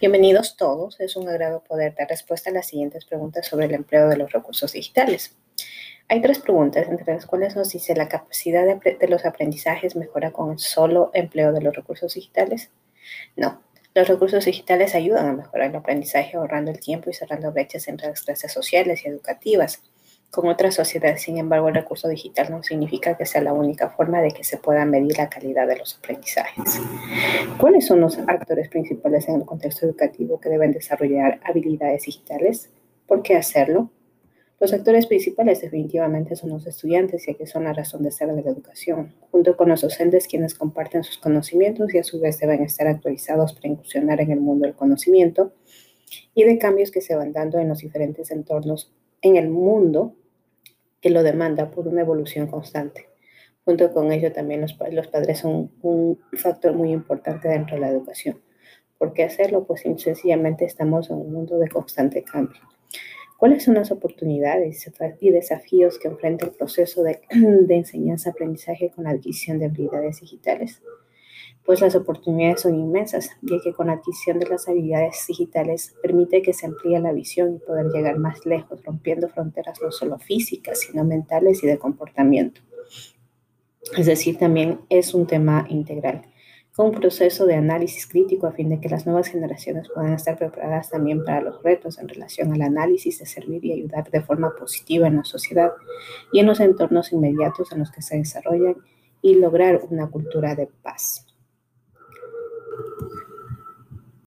Bienvenidos todos. Es un agrado poder dar respuesta a las siguientes preguntas sobre el empleo de los recursos digitales. Hay tres preguntas, entre las cuales nos dice la capacidad de, los aprendizajes mejora con el solo empleo de los recursos digitales. No, los recursos digitales ayudan a mejorar el aprendizaje ahorrando el tiempo y cerrando brechas entre las clases sociales y educativas con otras sociedades. Sin embargo, el recurso digital no significa que sea la única forma de que se pueda medir la calidad de los aprendizajes. ¿Cuáles son los actores principales en el contexto educativo que deben desarrollar habilidades digitales? ¿Por qué hacerlo? Los actores principales definitivamente son los estudiantes, ya que son la razón de ser de la educación, junto con los docentes quienes comparten sus conocimientos y a su vez deben estar actualizados para incursionar en el mundo del conocimiento y de cambios que se van dando en los diferentes entornos en el mundo que lo demanda por una evolución constante. Junto con ello también los, los padres son un factor muy importante dentro de la educación. ¿Por qué hacerlo? Pues sencillamente estamos en un mundo de constante cambio. ¿Cuáles son las oportunidades y desafíos que enfrenta el proceso de, de enseñanza-aprendizaje con la adquisición de habilidades digitales? Pues las oportunidades son inmensas, ya que con la adquisición de las habilidades digitales permite que se amplíe la visión y poder llegar más lejos, rompiendo fronteras no solo físicas, sino mentales y de comportamiento. Es decir, también es un tema integral, con un proceso de análisis crítico a fin de que las nuevas generaciones puedan estar preparadas también para los retos en relación al análisis de servir y ayudar de forma positiva en la sociedad y en los entornos inmediatos en los que se desarrollan y lograr una cultura de paz.